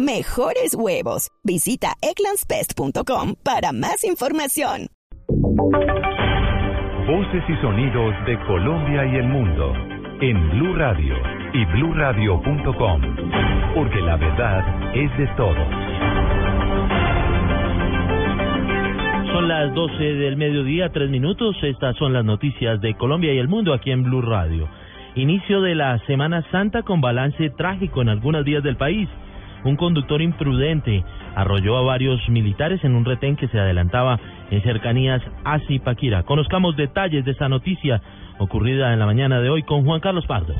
Mejores huevos. Visita egglandsbest.com para más información. Voces y sonidos de Colombia y el mundo en Blue Radio y bluradio.com, porque la verdad es de todos. Son las 12 del mediodía, tres minutos. Estas son las noticias de Colombia y el mundo aquí en Blue Radio. Inicio de la Semana Santa con balance trágico en algunas vías del país. Un conductor imprudente arrolló a varios militares en un retén que se adelantaba en cercanías a Zipaquira. Conozcamos detalles de esta noticia ocurrida en la mañana de hoy con Juan Carlos Pardo.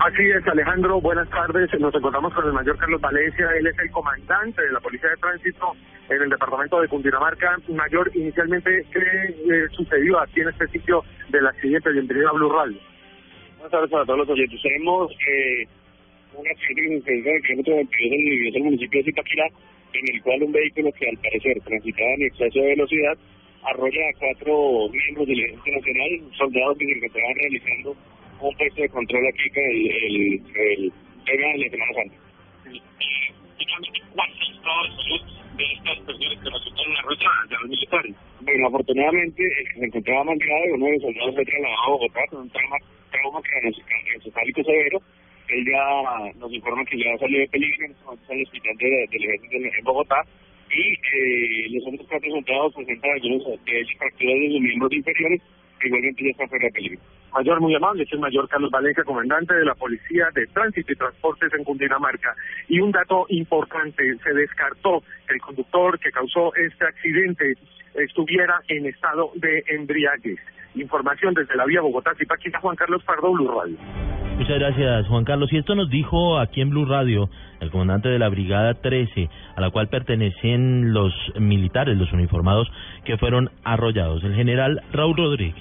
Así es, Alejandro, buenas tardes. Nos encontramos con el mayor Carlos Valencia. Él es el comandante de la Policía de Tránsito en el departamento de Cundinamarca. Mayor, inicialmente, ¿qué eh, sucedió aquí en este sitio del accidente? Bienvenido a Blue Radio. Buenas tardes a todos los oyentes. Tenemos eh, un accidente que se en el kilómetro 22 del municipio de Zipaquirá, en el cual un vehículo que al parecer transitaba en exceso de velocidad arrolla a cuatro miembros del Ejército Nacional, soldados que se encontraban realizando un puesto de control aquí con el, el, el tema de la Semana Santa. de estas personas que resultaron arrolladas de los militares? Bueno, afortunadamente el que se encontraba más grave, uno de los soldados fue trasladado a Bogotá con un trauma, trauma craneoencefálico severo. Él ya nos informa que ya salió de peligro, en este en el hospital de, del ejército en Bogotá y eh, los otros cuatro soldados presentan algunos de ellos fracturas de sus miembros inferiores igualmente ya está fuera de peligro. Mayor muy amable, es el mayor Carlos Valencia, comandante de la Policía de Tránsito y Transportes en Cundinamarca. Y un dato importante, se descartó que el conductor que causó este accidente estuviera en estado de embriaguez. Información desde la vía Bogotá, Zipaquira, Juan Carlos Pardo, Blue Radio. Muchas gracias, Juan Carlos. Y esto nos dijo aquí en Blue Radio el comandante de la Brigada 13, a la cual pertenecen los militares, los uniformados que fueron arrollados, el general Raúl Rodríguez.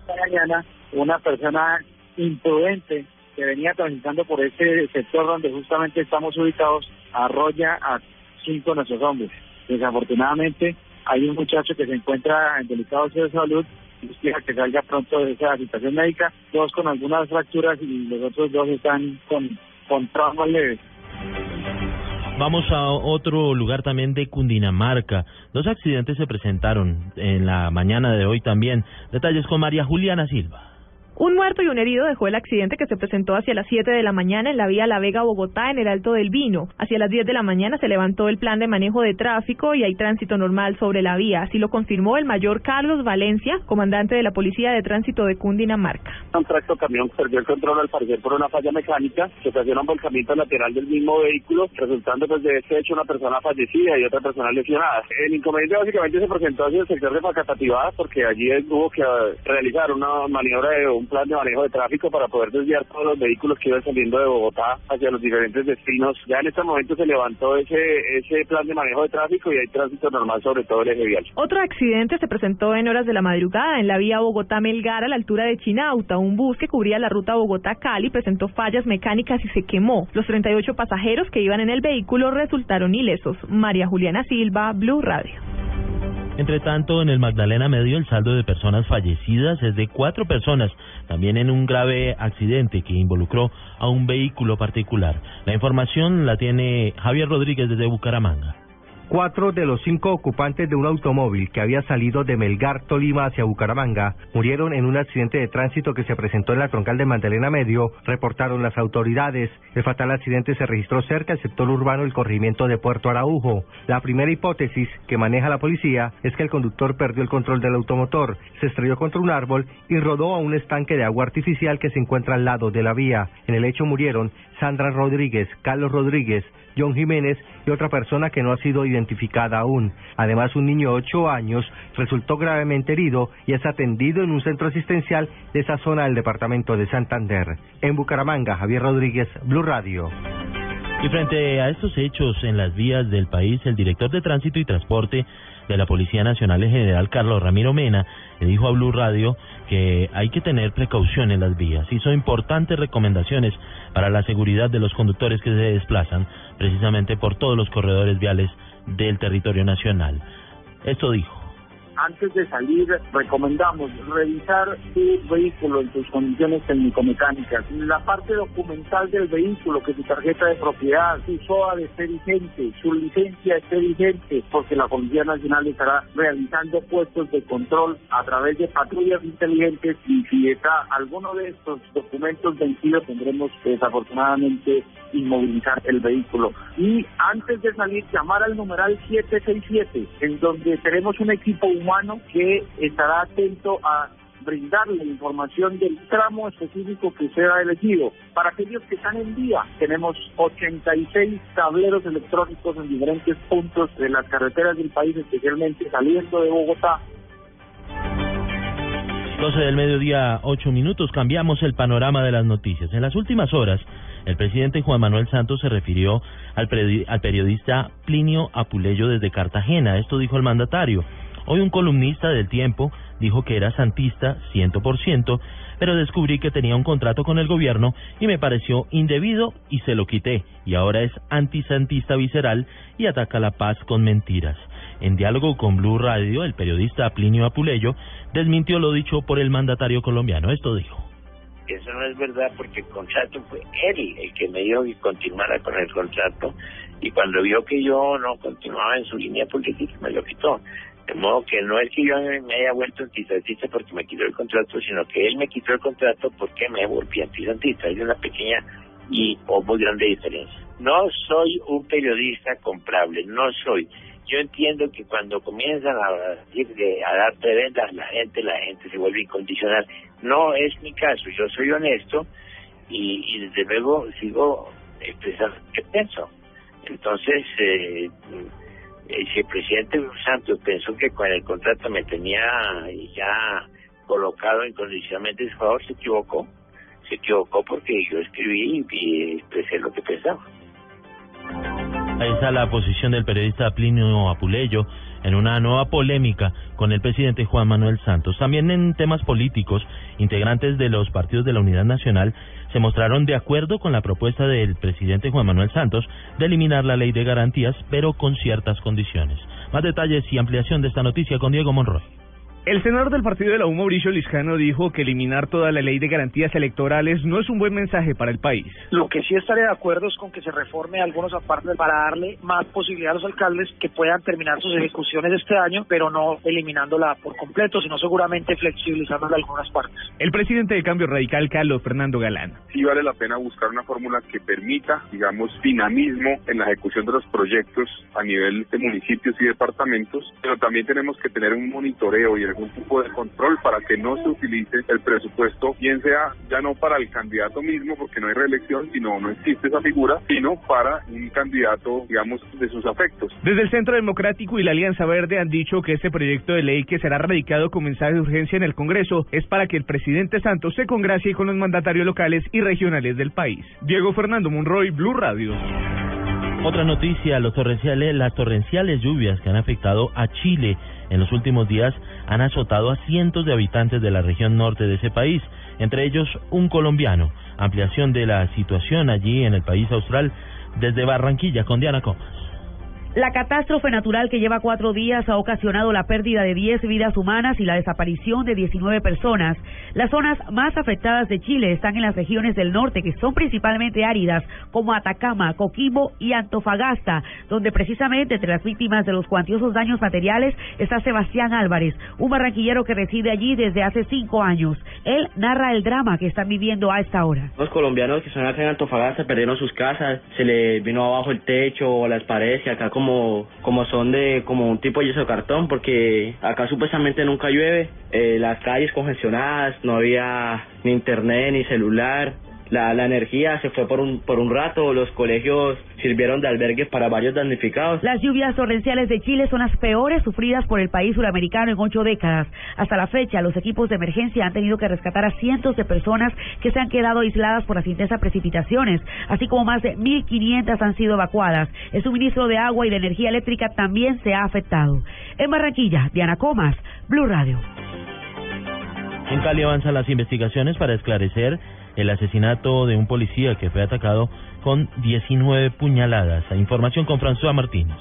Esta mañana, una persona imprudente que venía transitando por este sector donde justamente estamos ubicados, arrolla a cinco de nuestros hombres. Desafortunadamente, hay un muchacho que se encuentra en delicado de salud explica que salga pronto de esa situación médica, dos con algunas fracturas y los otros dos están con, con traumas leves. Vamos a otro lugar también de Cundinamarca. Dos accidentes se presentaron en la mañana de hoy también. Detalles con María Juliana Silva. Un muerto y un herido dejó el accidente que se presentó hacia las 7 de la mañana en la vía La Vega-Bogotá en el Alto del Vino. Hacia las 10 de la mañana se levantó el plan de manejo de tráfico y hay tránsito normal sobre la vía. Así lo confirmó el mayor Carlos Valencia, comandante de la Policía de Tránsito de Cundinamarca. Un tracto camión perdió el control al parecer por una falla mecánica, se ocasiona un volcamiento lateral del mismo vehículo, resultando pues de este hecho una persona fallecida y otra persona lesionada. El inconveniente básicamente se presentó hacia el sector de Facatativada porque allí hubo que realizar una maniobra de un plan de manejo de tráfico para poder desviar todos los vehículos que iban saliendo de Bogotá hacia los diferentes destinos. Ya en este momento se levantó ese, ese plan de manejo de tráfico y hay tránsito normal sobre todo el eje vial. Otro accidente se presentó en horas de la madrugada en la vía Bogotá-Melgar a la altura de Chinauta. Un bus que cubría la ruta Bogotá-Cali presentó fallas mecánicas y se quemó. Los 38 pasajeros que iban en el vehículo resultaron ilesos. María Juliana Silva, Blue Radio. Entre tanto, en el Magdalena Medio el saldo de personas fallecidas es de cuatro personas, también en un grave accidente que involucró a un vehículo particular. La información la tiene Javier Rodríguez desde Bucaramanga. Cuatro de los cinco ocupantes de un automóvil que había salido de Melgar, Tolima hacia Bucaramanga murieron en un accidente de tránsito que se presentó en la troncal de Magdalena Medio, reportaron las autoridades. El fatal accidente se registró cerca del sector urbano del corregimiento de Puerto Araujo. La primera hipótesis que maneja la policía es que el conductor perdió el control del automotor, se estrelló contra un árbol y rodó a un estanque de agua artificial que se encuentra al lado de la vía. En el hecho murieron Sandra Rodríguez, Carlos Rodríguez, John Jiménez y otra persona que no ha sido identificada aún. Además, un niño de 8 años resultó gravemente herido y es atendido en un centro asistencial de esa zona del departamento de Santander. En Bucaramanga, Javier Rodríguez, Blue Radio. Y frente a estos hechos en las vías del país, el director de Tránsito y Transporte de la Policía Nacional, el general Carlos Ramiro Mena, le dijo a Blue Radio que hay que tener precaución en las vías. Hizo importantes recomendaciones para la seguridad de los conductores que se desplazan precisamente por todos los corredores viales del territorio nacional. Esto dijo antes de salir recomendamos revisar su vehículo en sus condiciones técnico-mecánicas, la parte documental del vehículo, que su tarjeta de propiedad, su SOA esté vigente, su licencia esté vigente, porque la Policía Nacional estará realizando puestos de control a través de patrullas inteligentes y si está alguno de estos documentos vencidos tendremos desafortunadamente inmovilizar el vehículo. Y antes de salir, llamar al numeral 767, en donde tenemos un equipo humano que estará atento a brindarle información del tramo específico que sea elegido. Para aquellos que están en vía, tenemos 86 tableros electrónicos en diferentes puntos de las carreteras del país, especialmente saliendo de Bogotá. 12 del mediodía, 8 minutos, cambiamos el panorama de las noticias. En las últimas horas, el presidente Juan Manuel Santos se refirió al periodista Plinio Apuleyo desde Cartagena. Esto dijo el mandatario. Hoy un columnista del Tiempo dijo que era santista 100%, pero descubrí que tenía un contrato con el gobierno y me pareció indebido y se lo quité. Y ahora es antisantista visceral y ataca la paz con mentiras. En diálogo con Blue Radio, el periodista Plinio Apuleyo desmintió lo dicho por el mandatario colombiano. Esto dijo. Eso no es verdad porque el contrato fue él el que me dijo que continuara con el contrato y cuando vio que yo no continuaba en su línea política me lo quitó. De modo que no es que yo me haya vuelto antisantista porque me quitó el contrato, sino que él me quitó el contrato porque me volví antisantista. Hay una pequeña y o muy grande diferencia. No soy un periodista comprable, no soy. Yo entiendo que cuando comienzan a, a dar prebendas la gente, la gente se vuelve incondicional. No es mi caso, yo soy honesto y, y desde luego sigo expresando qué pienso. Entonces, eh, si el presidente Santos pensó que con el contrato me tenía ya colocado incondicionalmente en su favor, se equivocó. Se equivocó porque yo escribí y expresé lo que pensaba. Ahí está la posición del periodista Plinio Apuleyo en una nueva polémica con el presidente Juan Manuel Santos. También en temas políticos, integrantes de los partidos de la Unidad Nacional se mostraron de acuerdo con la propuesta del presidente Juan Manuel Santos de eliminar la ley de garantías, pero con ciertas condiciones. Más detalles y ampliación de esta noticia con Diego Monroy. El senador del partido de la U, Mauricio Liscano, dijo que eliminar toda la ley de garantías electorales no es un buen mensaje para el país. Lo que sí estaré de acuerdo es con que se reforme algunos apartes para darle más posibilidad a los alcaldes que puedan terminar sus ejecuciones este año, pero no eliminándola por completo, sino seguramente flexibilizándola algunas partes. El presidente de Cambio Radical, Carlos Fernando Galán. Sí vale la pena buscar una fórmula que permita, digamos, dinamismo en la ejecución de los proyectos a nivel de municipios y departamentos, pero también tenemos que tener un monitoreo y el algún tipo de control para que no se utilice el presupuesto, bien sea ya no para el candidato mismo, porque no hay reelección, sino no existe esa figura, sino para un candidato, digamos, de sus afectos. Desde el Centro Democrático y la Alianza Verde han dicho que este proyecto de ley que será radicado con mensaje de urgencia en el Congreso es para que el presidente Santos se congracie con los mandatarios locales y regionales del país. Diego Fernando Monroy, Blue Radio. Otra noticia, los torrenciales, las torrenciales lluvias que han afectado a Chile en los últimos días han azotado a cientos de habitantes de la región norte de ese país, entre ellos un colombiano. Ampliación de la situación allí en el país austral desde Barranquilla con Diana Comas. La catástrofe natural que lleva cuatro días ha ocasionado la pérdida de 10 vidas humanas y la desaparición de 19 personas. Las zonas más afectadas de Chile están en las regiones del norte, que son principalmente áridas, como Atacama, Coquimbo y Antofagasta, donde precisamente entre las víctimas de los cuantiosos daños materiales está Sebastián Álvarez, un barranquillero que reside allí desde hace cinco años. Él narra el drama que están viviendo a esta hora. Los colombianos que son acá en Antofagasta perdieron sus casas, se le vino abajo el techo las paredes y acá como como, como son de como un tipo de yeso cartón porque acá supuestamente nunca llueve, eh, las calles congestionadas, no había ni internet ni celular, la, la energía se fue por un, por un rato, los colegios sirvieron de albergues para varios damnificados. Las lluvias torrenciales de Chile son las peores sufridas por el país suramericano en ocho décadas. Hasta la fecha, los equipos de emergencia han tenido que rescatar a cientos de personas que se han quedado aisladas por las intensas precipitaciones, así como más de 1.500 han sido evacuadas. El suministro de agua y de energía eléctrica también se ha afectado. En Barranquilla, Diana Comas, Blue Radio. En Cali avanzan las investigaciones para esclarecer el asesinato de un policía que fue atacado con 19 puñaladas. Información con François Martínez.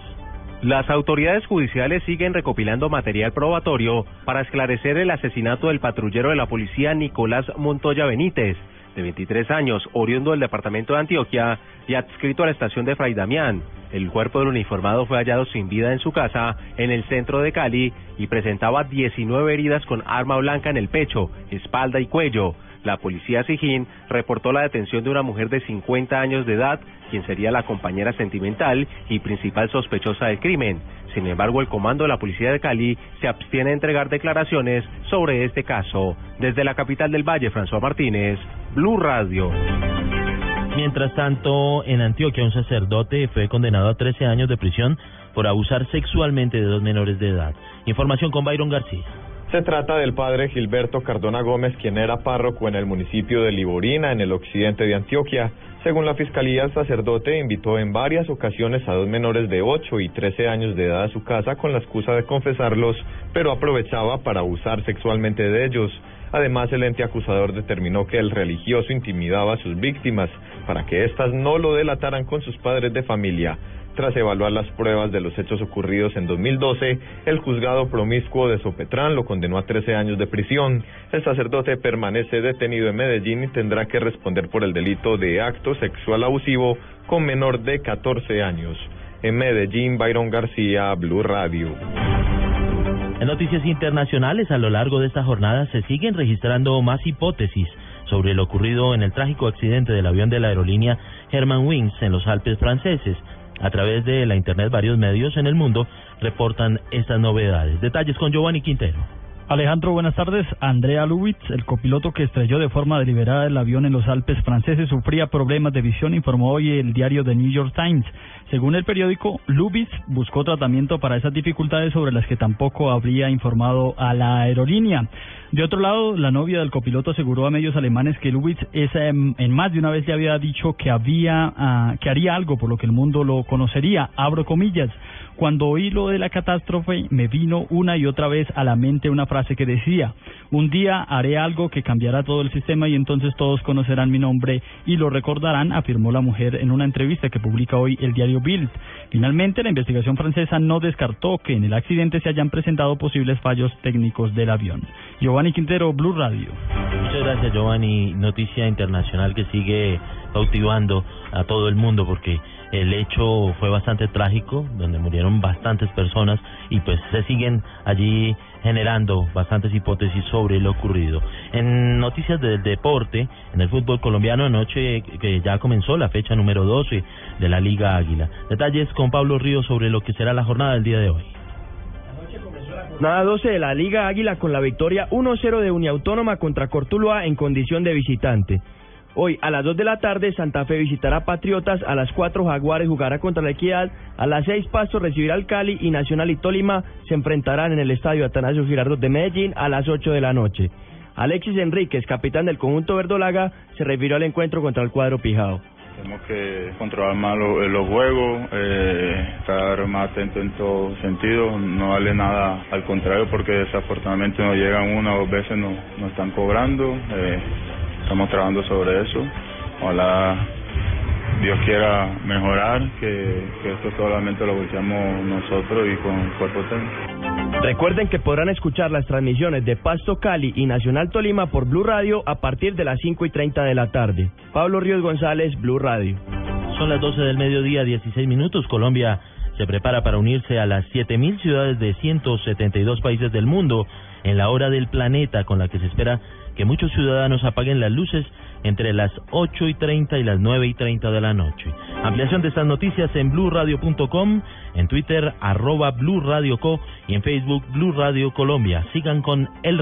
Las autoridades judiciales siguen recopilando material probatorio para esclarecer el asesinato del patrullero de la policía Nicolás Montoya Benítez, de 23 años, oriundo del departamento de Antioquia y adscrito a la estación de Fray Damián. El cuerpo del uniformado fue hallado sin vida en su casa en el centro de Cali y presentaba 19 heridas con arma blanca en el pecho, espalda y cuello. La policía Sijín reportó la detención de una mujer de 50 años de edad, quien sería la compañera sentimental y principal sospechosa del crimen. Sin embargo, el comando de la policía de Cali se abstiene de entregar declaraciones sobre este caso. Desde la capital del Valle, François Martínez, Blue Radio. Mientras tanto, en Antioquia un sacerdote fue condenado a 13 años de prisión por abusar sexualmente de dos menores de edad. Información con Byron García. Se trata del padre Gilberto Cardona Gómez, quien era párroco en el municipio de Liborina, en el occidente de Antioquia. Según la fiscalía, el sacerdote invitó en varias ocasiones a dos menores de 8 y 13 años de edad a su casa con la excusa de confesarlos, pero aprovechaba para abusar sexualmente de ellos. Además, el ente acusador determinó que el religioso intimidaba a sus víctimas para que éstas no lo delataran con sus padres de familia. Tras evaluar las pruebas de los hechos ocurridos en 2012, el juzgado promiscuo de Sopetrán lo condenó a 13 años de prisión. El sacerdote permanece detenido en Medellín y tendrá que responder por el delito de acto sexual abusivo con menor de 14 años. En Medellín, Byron García, Blue Radio. En noticias internacionales, a lo largo de esta jornada se siguen registrando más hipótesis sobre lo ocurrido en el trágico accidente del avión de la aerolínea Wings en los Alpes franceses. A través de la Internet, varios medios en el mundo reportan estas novedades. Detalles con Giovanni Quintero. Alejandro, buenas tardes. Andrea Lubitz, el copiloto que estrelló de forma deliberada el avión en los Alpes franceses, sufría problemas de visión, informó hoy el diario The New York Times. Según el periódico, Lubitz buscó tratamiento para esas dificultades sobre las que tampoco habría informado a la aerolínea. De otro lado, la novia del copiloto aseguró a medios alemanes que Lubitz es, em, en más de una vez le había dicho que había ah, que haría algo por lo que el mundo lo conocería. Abro comillas. Cuando oí lo de la catástrofe, me vino una y otra vez a la mente una frase que decía, un día haré algo que cambiará todo el sistema y entonces todos conocerán mi nombre y lo recordarán, afirmó la mujer en una entrevista que publica hoy el diario Bild. Finalmente, la investigación francesa no descartó que en el accidente se hayan presentado posibles fallos técnicos del avión. Giovanni Quintero, Blue Radio. Muchas gracias, Giovanni. Noticia internacional que sigue cautivando a todo el mundo porque el hecho fue bastante trágico, donde murieron bastantes personas y pues se siguen allí generando bastantes hipótesis sobre lo ocurrido. En noticias del deporte, en el fútbol colombiano anoche que ya comenzó la fecha número 12 de la Liga Águila. Detalles con Pablo Ríos sobre lo que será la jornada del día de hoy. Nada 12 de la Liga Águila con la victoria 1-0 de Uniautónoma contra Cortuluá en condición de visitante. Hoy a las 2 de la tarde Santa Fe visitará Patriotas, a las 4 Jaguares jugará contra la Equidad, a las 6 Pasto recibirá al Cali y Nacional y Tolima se enfrentarán en el estadio Atanasio Girardot de Medellín a las 8 de la noche. Alexis Enríquez, capitán del conjunto verdolaga, se refirió al encuentro contra el cuadro Pijao. Tenemos que controlar más eh, los, juegos, eh, estar más atento en todo sentido, no vale nada al contrario porque desafortunadamente nos llegan una o dos veces, nos, nos están cobrando. Eh, estamos trabajando sobre eso. Ojalá Dios quiera mejorar, que, esto solamente lo buscamos nosotros y con el cuerpo técnico. Recuerden que podrán escuchar las transmisiones de Pasto Cali y Nacional Tolima por Blue Radio a partir de las 5 y 30 de la tarde. Pablo Ríos González, Blue Radio. Son las 12 del mediodía, 16 minutos. Colombia se prepara para unirse a las 7.000 ciudades de 172 países del mundo en la hora del planeta con la que se espera que muchos ciudadanos apaguen las luces entre las 8 y 30 y las 9 y 30 de la noche. Ampliación de estas noticias en blurradio.com, en Twitter arroba blurradioco y en Facebook Blue Radio Colombia. Sigan con el